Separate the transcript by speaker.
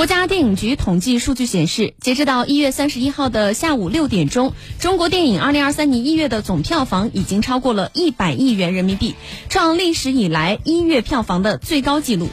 Speaker 1: 国家电影局统计数据显示截止到一月三十一号的下午六点钟中国电影二零二三年一月的总票房已经超过了一百亿元人民币创历史以来一月票房的最高纪录。